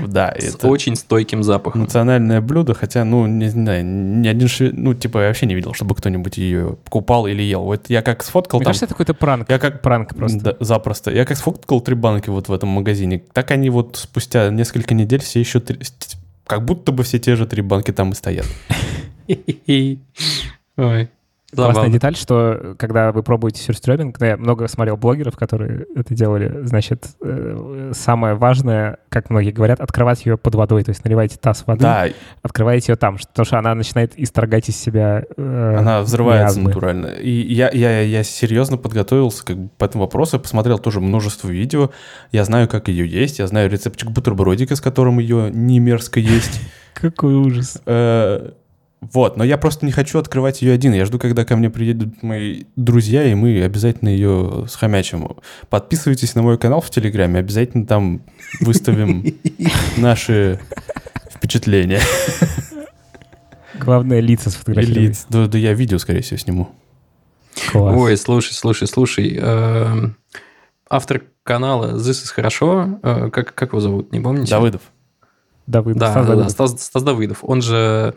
C: Ну, Да,
B: с
C: это
B: очень стойким запахом.
C: национальное блюдо, хотя, ну, не знаю, ни один шве- ну, типа, я вообще не видел, чтобы кто-нибудь ее покупал или ел. Вот я как сфоткал
A: Мне
C: там...
A: кажется, это какой-то пранк.
C: Я как
A: Пранк просто.
C: Да, запросто. Я как сфоткал три банки вот в этом магазине, так они вот спустя несколько недель все еще... три- Как будто бы все те же три банки там и стоят.
B: Ой,
A: Классная
B: забавно.
A: деталь, что когда вы пробуете сюрстрёминг, ну, я много смотрел блогеров, которые это делали, значит, э, самое важное, как многие говорят, открывать ее под водой, то есть наливаете таз воды,
C: Да,
A: открываете ее там, потому что она начинает исторгать из себя э,
C: она взрывается
A: миазмы.
C: натурально. И я, я, я серьезно подготовился как бы, по этому вопросу, я посмотрел тоже множество видео, я знаю, как ее есть, я знаю рецептчик бутербродика, с которым ее не мерзко есть.
A: Какой ужас.
C: Вот, но я просто не хочу открывать ее один. Я жду, когда ко мне приедут мои друзья, и мы обязательно ее схомячим. Подписывайтесь на мой канал в Телеграме, обязательно там выставим наши впечатления.
A: Главное, лица сфотографировать.
C: Да, да я видео, скорее всего, сниму.
A: Класс.
B: Ой, слушай, слушай, слушай. эм, Автор канала This is хорошо. э, Как, как его зовут, не помните?
C: Давыдов.
A: Давыдов,
B: Да,
A: Стас
B: да, да,
A: Давыдов.
B: Стас, Стас Давыдов. Он же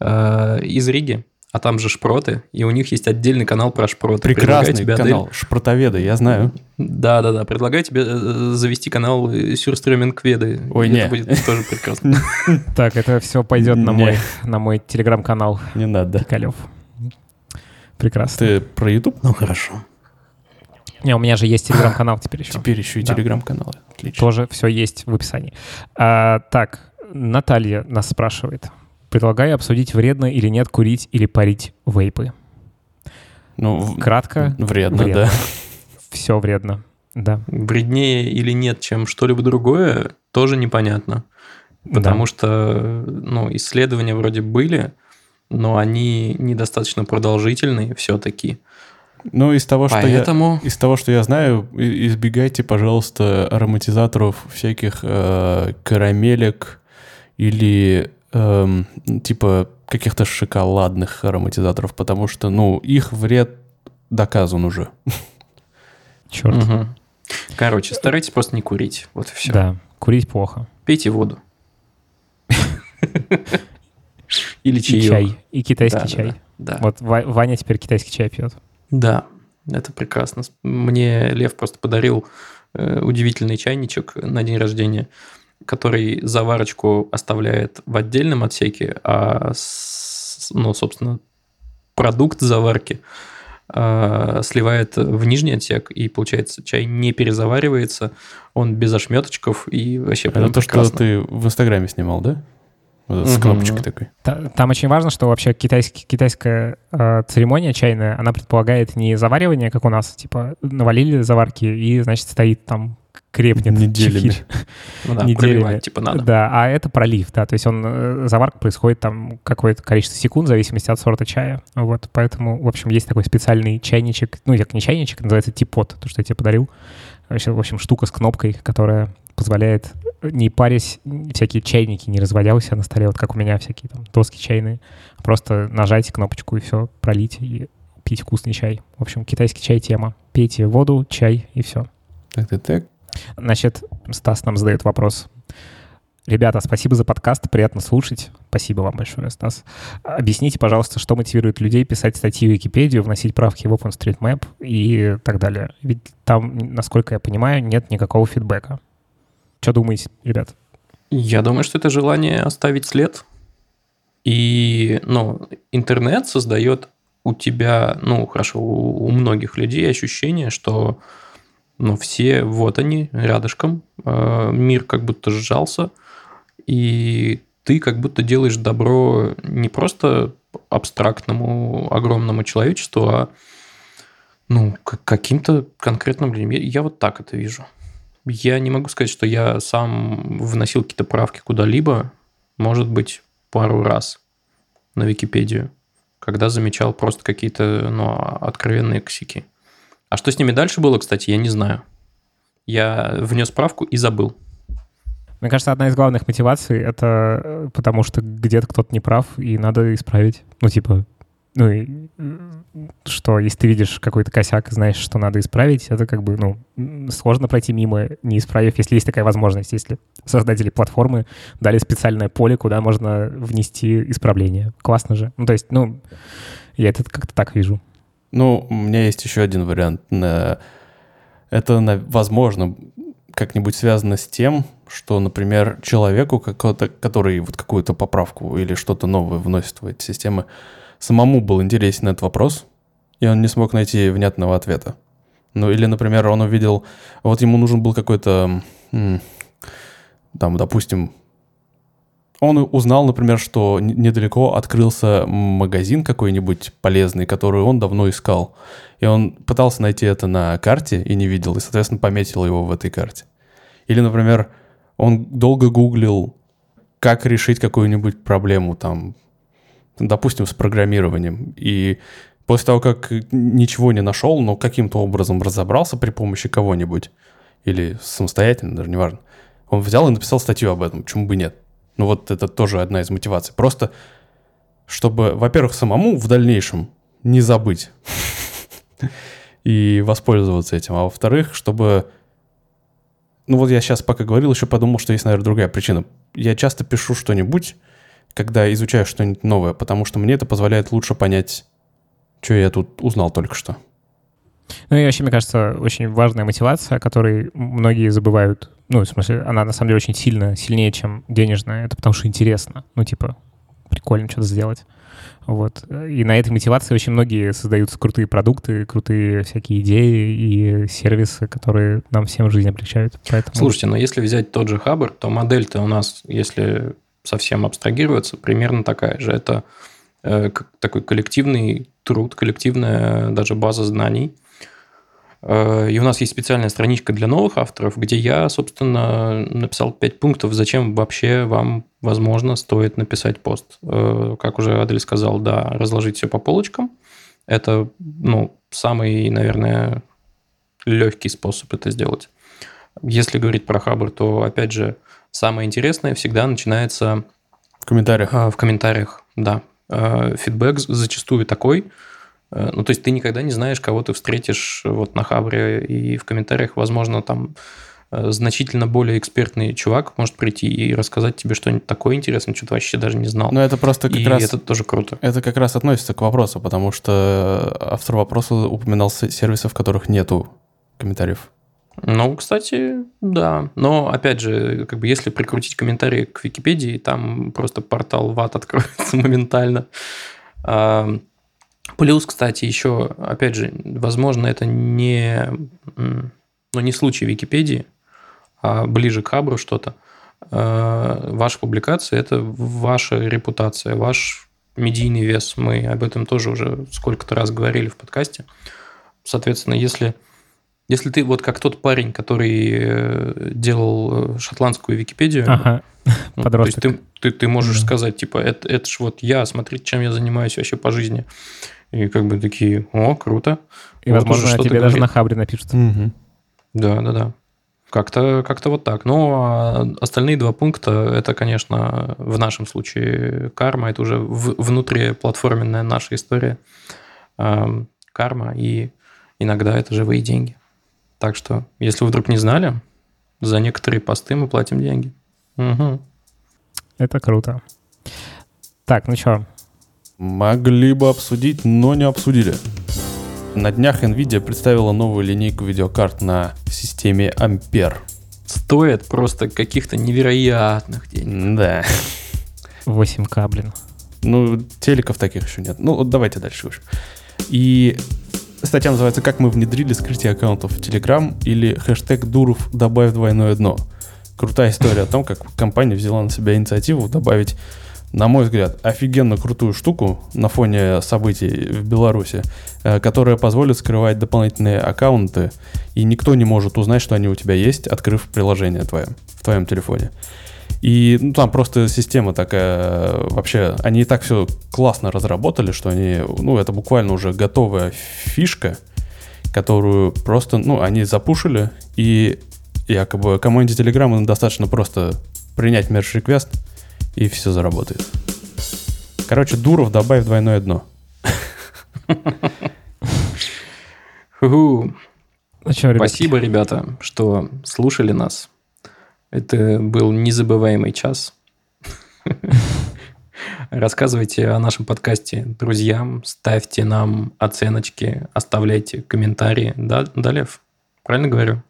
B: э, из Риги, а там же шпроты, и у них есть отдельный канал про шпроты. Предлагаю
C: Прекрасный
B: тебе, Адель,
C: канал. Шпротоведы, я знаю.
B: Да, да, да. Предлагаю тебе э, завести канал Сюрстрёминг-веды.
C: Ой,
B: Это
C: не.
B: будет тоже прекрасно.
A: Так, это все пойдет на мой, на мой телеграм-канал
C: Не надо.
A: Пикалев. Прекрасно.
C: Ты про YouTube?
B: Ну, хорошо.
A: Не, у меня же есть телеграм-канал теперь еще.
C: Теперь еще и
A: Да.
C: телеграм-каналы. Отлично.
A: Тоже все есть в описании. А, так, Наталья нас спрашивает. Предлагаю обсудить, вредно или нет курить или парить вейпы.
C: Ну,
A: Кратко,
C: вредно,
A: вредно.
C: да.
A: все вредно. Да.
B: Вреднее или нет, чем что-либо другое, тоже непонятно. Потому что ну, исследования вроде были, но они недостаточно продолжительные все-таки.
C: Ну, из того, что
B: Поэтому...
C: я, из того, что я знаю, избегайте, пожалуйста, ароматизаторов всяких э, карамелек или э, типа каких-то шоколадных ароматизаторов, потому что, ну, их вред доказан уже.
A: Черт. Угу.
B: Короче, старайтесь просто не курить. Вот и все.
A: Да, курить плохо.
B: Пейте воду. Или чай.
A: И чай. И китайский да, чай. Да, да. Вот Ваня теперь китайский чай пьет.
B: Да, это прекрасно. Мне Лев просто подарил э, удивительный чайничек на день рождения, который заварочку оставляет в отдельном отсеке, а, ну, собственно, продукт заварки э, сливает в нижний отсек, и получается чай не перезаваривается, он без ошметочков и вообще
C: Это то, прекрасно. что ты в Инстаграме снимал, да? Вот с кнопочкой такой.
A: Там очень важно, что вообще китайский, китайская э, церемония чайная, она предполагает не заваривание, как у нас, типа навалили заварки и, значит, стоит там крепнет.
C: Неделями.
B: Ну да, Неделями. типа надо.
A: Да, а это пролив, да, то есть он, э, заварка происходит там какое-то количество секунд в зависимости от сорта чая, вот, поэтому, в общем, есть такой специальный чайничек, ну, как не чайничек, называется типот, то, что я тебе подарил, в общем, штука с кнопкой, которая позволяет не парясь, всякие чайники не разводя у себя на столе, вот как у меня всякие там доски чайные, а просто нажать кнопочку и все, пролить и пить вкусный чай. В общем, китайский чай тема. Пейте воду, чай и все.
C: Так-так-так.
A: Значит, Стас нам задает вопрос. Ребята, спасибо за подкаст, приятно слушать. Спасибо вам большое, Стас. Объясните, пожалуйста, что мотивирует людей писать статьи в Википедию, вносить правки в OpenStreetMap и так далее. Ведь там, насколько я понимаю, нет никакого фидбэка. Что думаете, ребят?
B: Я думаю, что это желание оставить след. И, ну, интернет создает у тебя, ну, хорошо, у, многих людей ощущение, что, ну, все, вот они, рядышком, э, мир как будто сжался, и ты как будто делаешь добро не просто абстрактному, огромному человечеству, а, ну, каким-то конкретным людям. Я вот так это вижу. Я не могу сказать, что я сам вносил какие-то правки куда-либо, может быть, пару раз на Википедию, когда замечал просто какие-то ну, откровенные косяки. А что с ними дальше было, кстати, я не знаю. Я внес правку и забыл.
A: Мне кажется, одна из главных мотиваций — это э, потому что где-то кто-то не прав, и надо исправить. Ну, типа, ну, и, что если ты видишь какой-то косяк, знаешь, что надо исправить, это как бы, ну, сложно пройти мимо, не исправив, если есть такая возможность, если создатели платформы дали специальное поле, куда можно внести исправление. Классно же. Ну, то есть, ну, я это как-то так вижу.
C: Ну, у меня есть еще один вариант. Это, возможно, как-нибудь связано с тем, что, например, человеку, который вот какую-то поправку или что-то новое вносит в эти системы, самому был интересен этот вопрос, и он не смог найти внятного ответа. Ну или, например, он увидел, вот ему нужен был какой-то, там, допустим, он узнал, например, что недалеко открылся магазин какой-нибудь полезный, который он давно искал. И он пытался найти это на карте и не видел, и, соответственно, пометил его в этой карте. Или, например, он долго гуглил, как решить какую-нибудь проблему, там, допустим, с программированием. И после того, как ничего не нашел, но каким-то образом разобрался при помощи кого-нибудь, или самостоятельно, даже неважно, он взял и написал статью об этом, почему бы нет. Ну вот это тоже одна из мотиваций. Просто чтобы, во-первых, самому в дальнейшем не забыть и воспользоваться этим, а во-вторых, чтобы... Ну вот я сейчас пока говорил, еще подумал, что есть, наверное, другая причина. Я часто пишу что-нибудь, когда изучаю что-нибудь новое, потому что мне это позволяет лучше понять, что я тут узнал только что.
A: Ну и вообще, мне кажется, очень важная мотивация, о которой многие забывают. Ну, в смысле, она на самом деле очень сильно, сильнее, чем денежная. Это потому что интересно. Ну, типа, прикольно что-то сделать. Вот. И на этой мотивации очень многие создаются крутые продукты, крутые всякие идеи и сервисы, которые нам всем жизнь облегчают.
B: Поэтому... Слушайте, но если взять тот же Хабр, то модель-то у нас, если совсем абстрагироваться, примерно такая же. Это э, такой коллективный труд, коллективная даже база знаний, и у нас есть специальная страничка для новых авторов, где я, собственно, написал 5 пунктов, зачем вообще вам, возможно, стоит написать пост. Э, как уже Адель сказал, да, разложить все по полочкам. Это, ну, самый, наверное, легкий способ это сделать. Если говорить про Хабр, то, опять же, самое интересное всегда начинается...
C: В комментариях.
B: А, в комментариях, да. Фидбэк зачастую такой, Э, ну, то есть ты никогда не знаешь, кого ты встретишь вот на Хабре, и в комментариях, возможно, там э, значительно более экспертный чувак может прийти и рассказать тебе что-нибудь такое интересное, что ты вообще даже не знал.
C: Но это просто как
B: и
C: раз...
B: это тоже круто.
C: Это как раз относится к вопросу, потому что автор вопроса упоминал сервисы, в которых нету комментариев.
B: Ну, кстати, да. Но, опять же, как бы если прикрутить комментарии к Википедии, там просто портал ват откроется моментально. Плюс, кстати, еще, опять же, возможно, это не, ну, не случай Википедии, а ближе к Хабру что-то. А, ваша публикация – это ваша репутация, ваш медийный вес. Мы об этом тоже уже сколько-то раз говорили в подкасте. Соответственно, если, если ты вот как тот парень, который э, делал э, шотландскую Википедию, ага. ну, Подросток. то есть ты, ты, ты можешь да. сказать, типа, это, это ж вот я, смотрите, чем я занимаюсь вообще по жизни. И как бы такие, о, круто.
A: И, вот возможно, тебе говорит. даже на Хабре напишут. Угу.
B: Да, да, да. Как-то как вот так. Ну, а остальные два пункта, это, конечно, в нашем случае карма, это уже в, внутриплатформенная наша история. Эм, карма и иногда это живые деньги. Так что, если вы вдруг не знали, за некоторые посты мы платим деньги. Угу.
A: Это круто. Так, ну что,
C: Могли бы обсудить, но не обсудили. На днях Nvidia представила новую линейку видеокарт на системе Ampere.
B: Стоит просто каких-то невероятных денег.
C: Да.
A: 8К, блин.
C: Ну, телеков таких еще нет. Ну, вот давайте дальше уж. И статья называется «Как мы внедрили скрытие аккаунтов в Telegram» или хэштег «Дуров добавь двойное дно». Крутая история о том, как компания взяла на себя инициативу добавить на мой взгляд, офигенно крутую штуку на фоне событий в Беларуси, э, которая позволит скрывать дополнительные аккаунты, и никто не может узнать, что они у тебя есть, открыв приложение твое в твоем телефоне. И ну, там просто система такая, вообще, они и так все классно разработали, что они, ну, это буквально уже готовая фишка, которую просто, ну, они запушили, и якобы команде Telegram достаточно просто принять merge request, и все заработает. Короче, Дуров добавь двойное дно.
B: Ну Спасибо, ребята, что слушали нас. Это был незабываемый час. Рассказывайте о нашем подкасте друзьям, ставьте нам оценочки, оставляйте комментарии. Да, да Лев? Правильно говорю?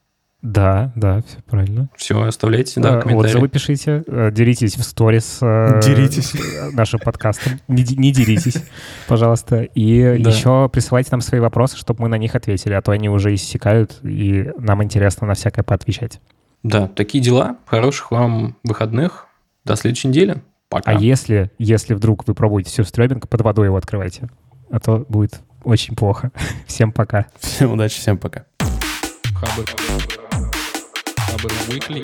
A: Да, да, все правильно.
B: Все, оставляйте, да, э, комментарии.
A: Отзывы пишите, э, делитесь в сторис
C: э, деритесь.
A: нашим подкастом. Не, не деритесь, пожалуйста. И да. еще присылайте нам свои вопросы, чтобы мы на них ответили, а то они уже иссякают, и нам интересно на всякое поотвечать.
B: Да, такие дела. Хороших вам выходных. До следующей недели. Пока.
A: А если, если вдруг вы пробуете все стрёминг, под водой его открывайте. А то будет очень плохо. Всем пока.
C: Всем удачи, всем пока.
B: Хабр. Weekly.